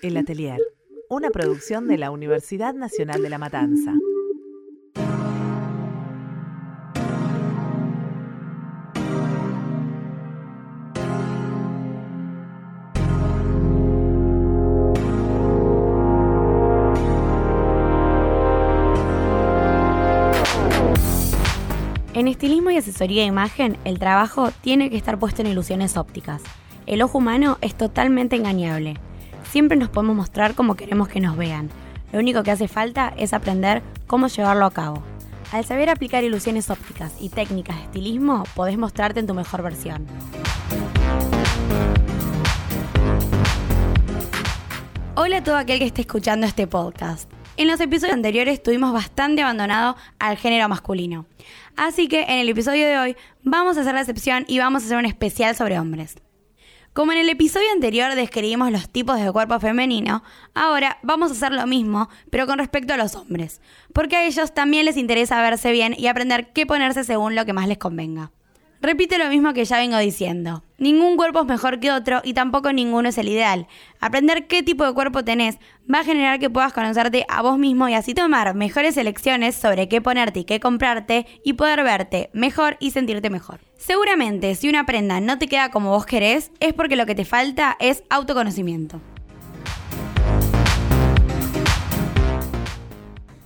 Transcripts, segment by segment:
El Atelier, una producción de la Universidad Nacional de La Matanza. En estilismo y asesoría de imagen, el trabajo tiene que estar puesto en ilusiones ópticas. El ojo humano es totalmente engañable. Siempre nos podemos mostrar como queremos que nos vean. Lo único que hace falta es aprender cómo llevarlo a cabo. Al saber aplicar ilusiones ópticas y técnicas de estilismo, podés mostrarte en tu mejor versión. Hola a todo aquel que esté escuchando este podcast. En los episodios anteriores tuvimos bastante abandonado al género masculino. Así que en el episodio de hoy vamos a hacer la excepción y vamos a hacer un especial sobre hombres. Como en el episodio anterior describimos los tipos de cuerpo femenino, ahora vamos a hacer lo mismo, pero con respecto a los hombres, porque a ellos también les interesa verse bien y aprender qué ponerse según lo que más les convenga. Repite lo mismo que ya vengo diciendo. Ningún cuerpo es mejor que otro y tampoco ninguno es el ideal. Aprender qué tipo de cuerpo tenés va a generar que puedas conocerte a vos mismo y así tomar mejores elecciones sobre qué ponerte y qué comprarte y poder verte mejor y sentirte mejor. Seguramente si una prenda no te queda como vos querés es porque lo que te falta es autoconocimiento.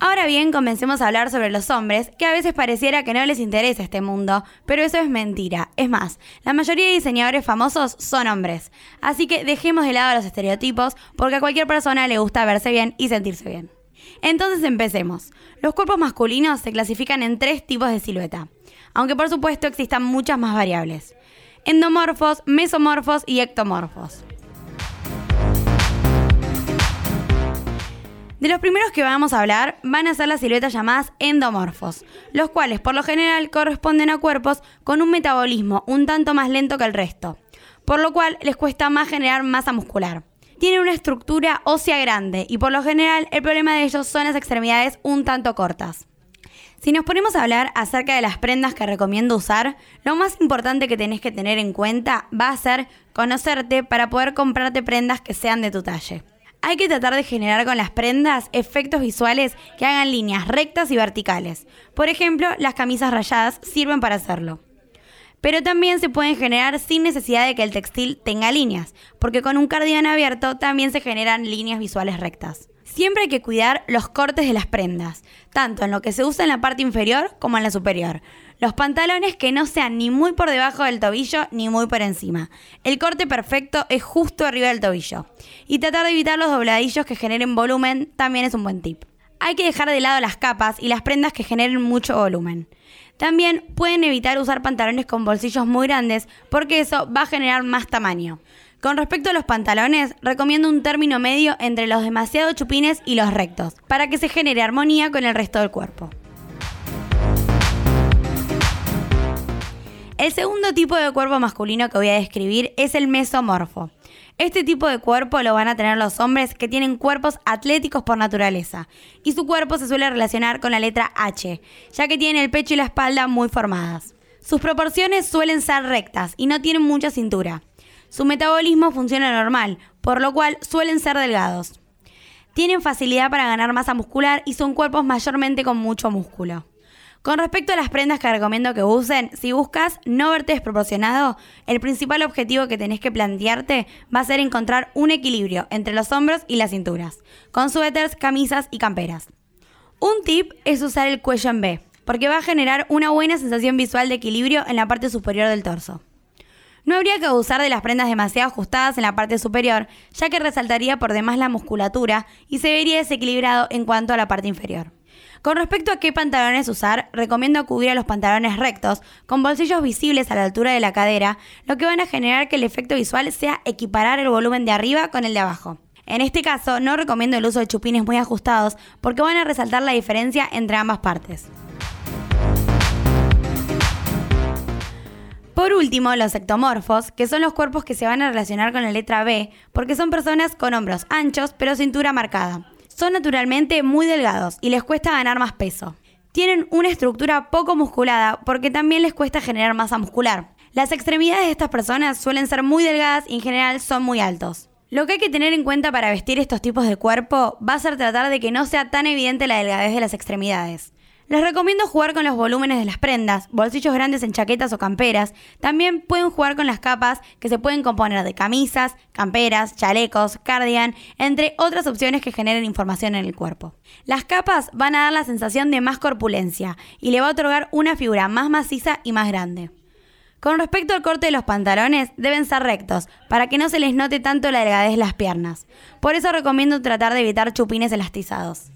Ahora bien, comencemos a hablar sobre los hombres, que a veces pareciera que no les interesa este mundo, pero eso es mentira. Es más, la mayoría de diseñadores famosos son hombres. Así que dejemos de lado los estereotipos, porque a cualquier persona le gusta verse bien y sentirse bien. Entonces empecemos. Los cuerpos masculinos se clasifican en tres tipos de silueta, aunque por supuesto existan muchas más variables. Endomorfos, mesomorfos y ectomorfos. De los primeros que vamos a hablar van a ser las siluetas llamadas endomorfos, los cuales por lo general corresponden a cuerpos con un metabolismo un tanto más lento que el resto, por lo cual les cuesta más generar masa muscular. Tienen una estructura ósea grande y por lo general el problema de ellos son las extremidades un tanto cortas. Si nos ponemos a hablar acerca de las prendas que recomiendo usar, lo más importante que tenés que tener en cuenta va a ser conocerte para poder comprarte prendas que sean de tu talle hay que tratar de generar con las prendas efectos visuales que hagan líneas rectas y verticales. Por ejemplo, las camisas rayadas sirven para hacerlo. Pero también se pueden generar sin necesidad de que el textil tenga líneas, porque con un cardigan abierto también se generan líneas visuales rectas. Siempre hay que cuidar los cortes de las prendas, tanto en lo que se usa en la parte inferior como en la superior. Los pantalones que no sean ni muy por debajo del tobillo ni muy por encima. El corte perfecto es justo arriba del tobillo. Y tratar de evitar los dobladillos que generen volumen también es un buen tip. Hay que dejar de lado las capas y las prendas que generen mucho volumen. También pueden evitar usar pantalones con bolsillos muy grandes porque eso va a generar más tamaño. Con respecto a los pantalones, recomiendo un término medio entre los demasiado chupines y los rectos, para que se genere armonía con el resto del cuerpo. El segundo tipo de cuerpo masculino que voy a describir es el mesomorfo. Este tipo de cuerpo lo van a tener los hombres que tienen cuerpos atléticos por naturaleza, y su cuerpo se suele relacionar con la letra H, ya que tienen el pecho y la espalda muy formadas. Sus proporciones suelen ser rectas y no tienen mucha cintura. Su metabolismo funciona normal, por lo cual suelen ser delgados. Tienen facilidad para ganar masa muscular y son cuerpos mayormente con mucho músculo. Con respecto a las prendas que recomiendo que usen, si buscas no verte desproporcionado, el principal objetivo que tenés que plantearte va a ser encontrar un equilibrio entre los hombros y las cinturas, con suéteres, camisas y camperas. Un tip es usar el cuello en B, porque va a generar una buena sensación visual de equilibrio en la parte superior del torso. No habría que abusar de las prendas demasiado ajustadas en la parte superior, ya que resaltaría por demás la musculatura y se vería desequilibrado en cuanto a la parte inferior. Con respecto a qué pantalones usar, recomiendo acudir a los pantalones rectos, con bolsillos visibles a la altura de la cadera, lo que van a generar que el efecto visual sea equiparar el volumen de arriba con el de abajo. En este caso, no recomiendo el uso de chupines muy ajustados porque van a resaltar la diferencia entre ambas partes. Por último, los ectomorfos, que son los cuerpos que se van a relacionar con la letra B, porque son personas con hombros anchos pero cintura marcada. Son naturalmente muy delgados y les cuesta ganar más peso. Tienen una estructura poco musculada porque también les cuesta generar masa muscular. Las extremidades de estas personas suelen ser muy delgadas y en general son muy altos. Lo que hay que tener en cuenta para vestir estos tipos de cuerpo va a ser tratar de que no sea tan evidente la delgadez de las extremidades. Les recomiendo jugar con los volúmenes de las prendas, bolsillos grandes en chaquetas o camperas. También pueden jugar con las capas que se pueden componer de camisas, camperas, chalecos, cardigan, entre otras opciones que generen información en el cuerpo. Las capas van a dar la sensación de más corpulencia y le va a otorgar una figura más maciza y más grande. Con respecto al corte de los pantalones, deben ser rectos, para que no se les note tanto la delgadez de las piernas. Por eso recomiendo tratar de evitar chupines elastizados.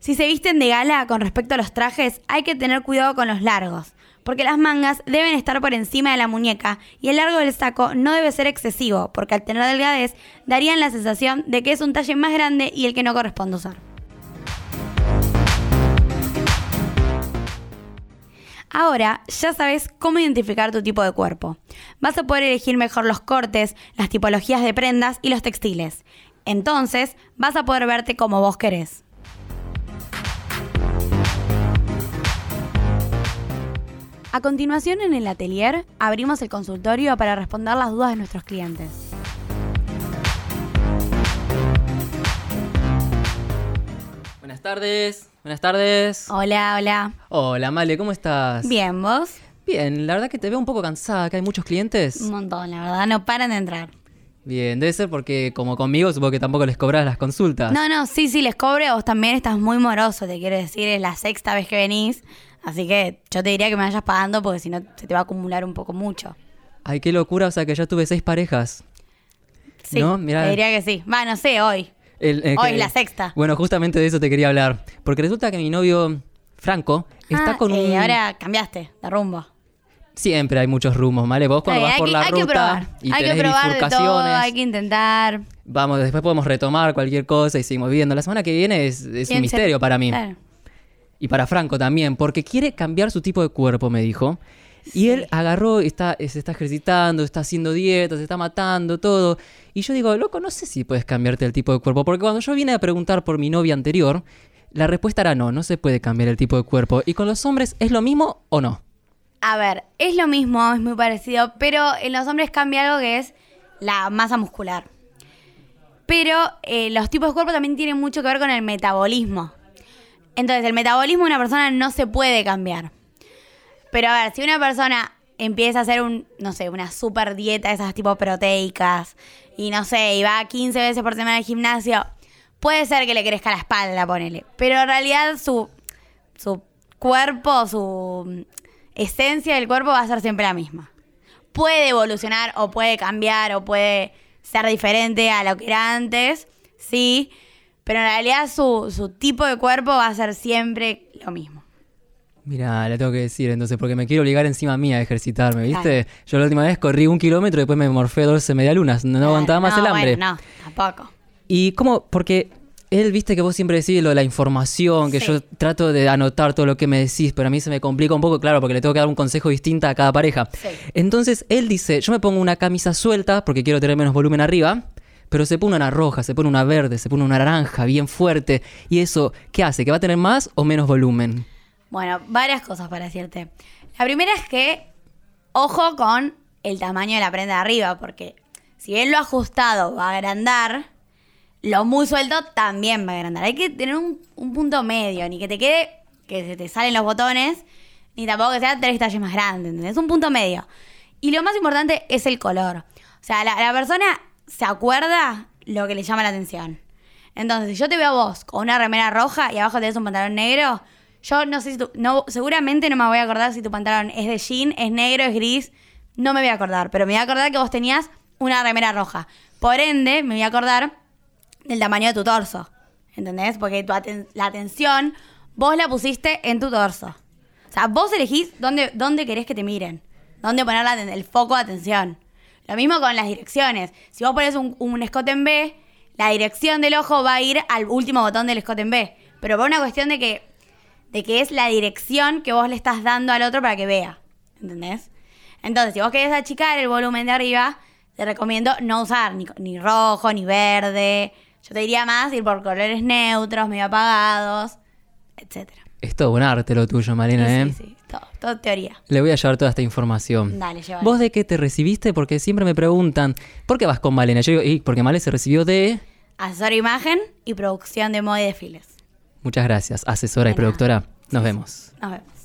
Si se visten de gala con respecto a los trajes, hay que tener cuidado con los largos, porque las mangas deben estar por encima de la muñeca y el largo del saco no debe ser excesivo, porque al tener delgadez darían la sensación de que es un talle más grande y el que no corresponde usar. Ahora ya sabes cómo identificar tu tipo de cuerpo. Vas a poder elegir mejor los cortes, las tipologías de prendas y los textiles. Entonces vas a poder verte como vos querés. A continuación en el atelier abrimos el consultorio para responder las dudas de nuestros clientes. Buenas tardes, buenas tardes. Hola, hola. Hola, Male, ¿cómo estás? Bien, ¿vos? Bien, la verdad que te veo un poco cansada, que hay muchos clientes. Un montón, la verdad, no paran de entrar. Bien, debe ser porque como conmigo supongo que tampoco les cobras las consultas. No, no, sí, sí, les cobre, vos también estás muy moroso, te quiero decir, es la sexta vez que venís. Así que yo te diría que me vayas pagando porque si no se te va a acumular un poco mucho. Ay, qué locura, o sea que ya tuve seis parejas. Sí, ¿No? Mirá. te diría que sí. Va, no sé, hoy. El- eh, Hoy que- es la sexta. Bueno, justamente de eso te quería hablar. Porque resulta que mi novio, Franco, está Ah, con eh, un... ahora cambiaste de rumbo. Siempre hay muchos rumos, ¿vale? Vos cuando vas por la que, que ruta probar. y hay que tenés probar de todo, hay que intentar. vamos, después podemos retomar cualquier cosa y seguimos viendo. La semana que viene es, un misterio para mí. Claro. Y para Franco también, porque quiere cambiar su tipo de cuerpo, me dijo. Y él agarró, está, se está ejercitando, está haciendo dietas, se está matando, todo. Y yo digo, loco, no sé si puedes cambiarte el tipo de cuerpo. Porque cuando yo vine a preguntar por mi novia anterior, la respuesta era no, no se puede cambiar el tipo de cuerpo. ¿Y con los hombres es lo mismo o no? A ver, es lo mismo, es muy parecido, pero en los hombres cambia algo que es la masa muscular. Pero eh, los tipos de cuerpo también tienen mucho que ver con el metabolismo. Entonces, el metabolismo de una persona no se puede cambiar. Pero a ver, si una persona empieza a hacer un, no sé, una super dieta, esas tipo proteicas, y no sé, y va 15 veces por semana al gimnasio, puede ser que le crezca la espalda, ponele. Pero en realidad su, su cuerpo, su esencia del cuerpo va a ser siempre la misma. Puede evolucionar o puede cambiar o puede ser diferente a lo que era antes, sí, pero en realidad su, su tipo de cuerpo va a ser siempre lo mismo. Mira, le tengo que decir entonces, porque me quiero obligar encima mía a ejercitarme, ¿viste? Yo la última vez corrí un kilómetro y después me morfé 12 medialunas. No, no aguantaba más No, el hambre. Bueno, no, tampoco. Y cómo, porque él, viste que vos siempre decís lo de la información, que Sí. yo trato de anotar todo lo que me decís, pero a mí se me complica un poco, claro, porque le tengo que dar un consejo distinto a cada pareja. Sí. Entonces él dice, yo me pongo una camisa suelta porque quiero tener menos volumen arriba, pero se pone una roja, se pone una verde, se pone una naranja, bien fuerte. ¿Y eso qué hace? ¿Que va a tener más o menos volumen? Bueno, varias cosas para decirte. La primera es que, ojo con el tamaño de la prenda de arriba, porque si bien lo ajustado va a agrandar, lo muy suelto también va a agrandar. Hay que tener un, un punto medio, ni que te quede que se te salen los botones, ni tampoco que sea tres talles más grande, ¿entendés? Un punto medio. Y lo más importante es el color. O sea, la, la persona se acuerda lo que le llama la atención. Entonces, si yo te veo a vos con una remera roja y abajo tenés un pantalón negro, yo no sé si tú, no, seguramente no me voy a acordar si tu pantalón es de jean, es negro, es gris, no me voy a acordar, pero me voy a acordar que vos tenías una remera roja. Por ende, me voy a acordar del tamaño de tu torso, ¿entendés? Porque tu la atención vos la pusiste en tu torso. O sea, vos elegís dónde, dónde querés que te miren, dónde poner la el foco de atención. Lo mismo con las direcciones. Si vos pones un, un escote en B, la dirección del ojo va a ir al último botón del escote en B. Pero por una cuestión de que, de que es la dirección que vos le estás dando al otro para que vea. ¿Entendés? Entonces, si vos querés achicar el volumen de arriba, te recomiendo no usar ni, ni rojo, ni verde. Yo te diría más ir por colores neutros, medio apagados, etcétera. Es todo un arte lo tuyo, Marina, Sí, ¿eh? sí, sí. Todo, todo teoría. Le voy a llevar toda esta información. Dale, llévala. ¿Vos de qué te recibiste? Porque siempre me preguntan, ¿por qué vas con Malena? Yo digo, "Y porque Malena se recibió de... Asesor imagen y producción de moda y desfiles. Muchas gracias, asesora y De productora. Nos vemos. Nos vemos.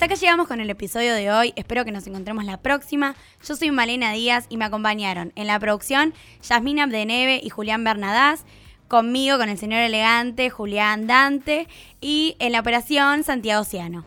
Hasta acá llegamos con el episodio de hoy. Espero que nos encontremos la próxima. Yo soy Malena Díaz y me acompañaron en la producción Yasmina Abdeneve y Julián Bernadás. Conmigo, con el señor elegante Julián Dante. Y en la operación Santiago Ciano.